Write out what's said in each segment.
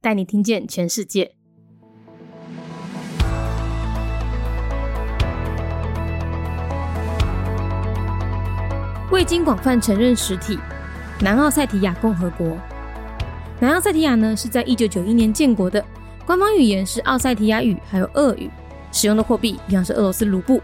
带你听见全世界。未经广泛承认实体，南奥塞提亚共和国。南奥塞提亚呢是在一九九一年建国的，官方语言是奥塞提亚语还有俄语，使用的货币一样是俄罗斯卢布。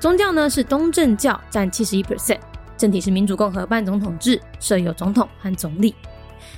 宗教呢是东正教，占七十一 percent，政体是民主共和半总统制，设有总统和总理。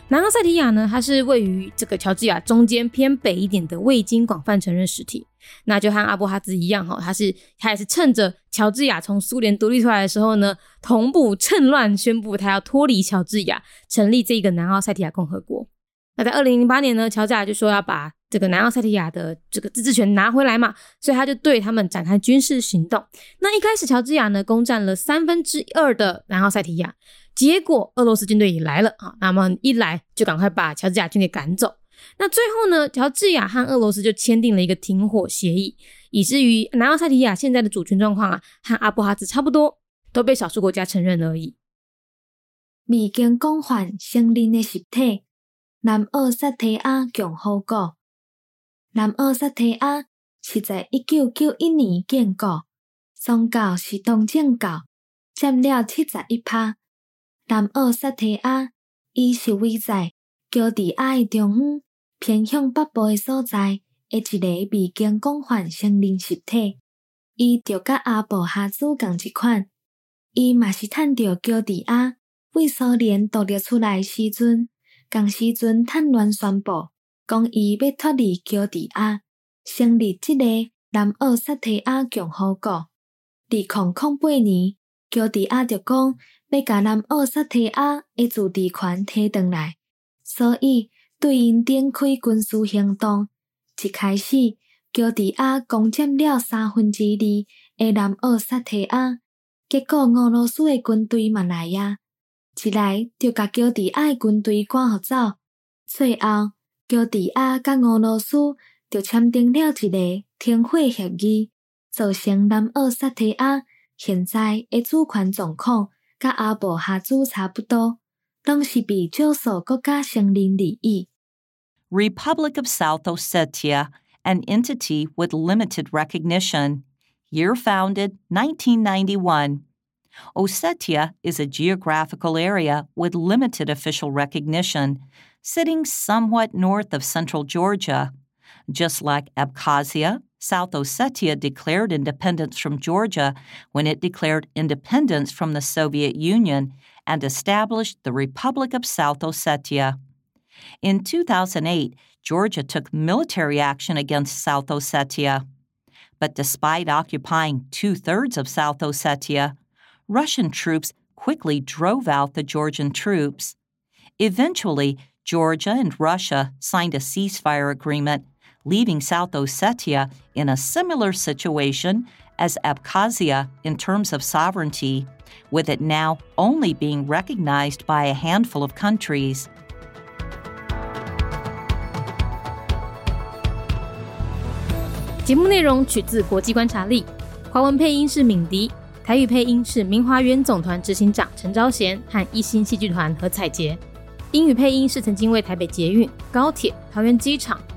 南奥塞提亚呢，它是位于这个乔治亚中间偏北一点的未经广泛承认实体。那就和阿布哈兹一样哈，它是它也是趁着乔治亚从苏联独立出来的时候呢，同步趁乱宣布它要脱离乔治亚，成立这个南奥塞提亚共和国。那在二零零八年呢，乔治亚就说要把这个南奥塞提亚的这个自治权拿回来嘛，所以他就对他们展开军事行动。那一开始乔治亚呢，攻占了三分之二的南奥塞提亚。结果俄罗斯军队也来了啊，那么一来就赶快把乔治亚军给赶走。那最后呢，乔治亚和俄罗斯就签订了一个停火协议，以至于南奥塞提亚现在的主权状况啊，和阿布哈兹差不多，都被少数国家承认而已。未经广泛承认的实体，南奥塞提亚共和国。南奥塞提亚是在一九九一年建国，宗教是东正教，占了七十一趴。南奥塞提亚，伊是位在乔治亚的中央，偏向北部的所在，的一个未经广泛承认实体。伊就甲阿布哈兹共一款，伊嘛是趁着乔治亚为苏联独立出来时阵，共时阵趁乱宣布，讲伊要脱离乔治亚，成立即个南奥塞提亚共和国。二零零八年，乔治亚就讲。要甲南奥塞提亚的自治权摕回来，所以对因展开军事行动。一开始，乔治亚攻占了三分之二的南奥塞提亚，结果俄罗斯的军队嘛来呀，一来就甲乔治亚的军队赶互走。最后，乔治亚甲俄罗斯就签订了一个停火协议，造成南奥塞提亚现在的主权状况。甲阿布哈兹差不多，拢是被少数国家承认利益。Republic of South Ossetia, an entity with limited recognition. Year founded 1991. Ossetia is a geographical area with limited official recognition, sitting somewhat north of central Georgia. Just like Abkhazia, South Ossetia declared independence from Georgia when it declared independence from the Soviet Union and established the Republic of South Ossetia. In 2008, Georgia took military action against South Ossetia. But despite occupying two thirds of South Ossetia, Russian troops quickly drove out the Georgian troops. Eventually, Georgia and Russia signed a ceasefire agreement leaving South Ossetia in a similar situation as Abkhazia in terms of sovereignty, with it now only being recognized by a handful of countries. 节目内容取自国际观察力，华文配音是敏迪，台语配音是明华园总团执行长陈昭贤和一星戏剧团何彩杰，英语配音是曾经为台北捷运、高铁、桃园机场。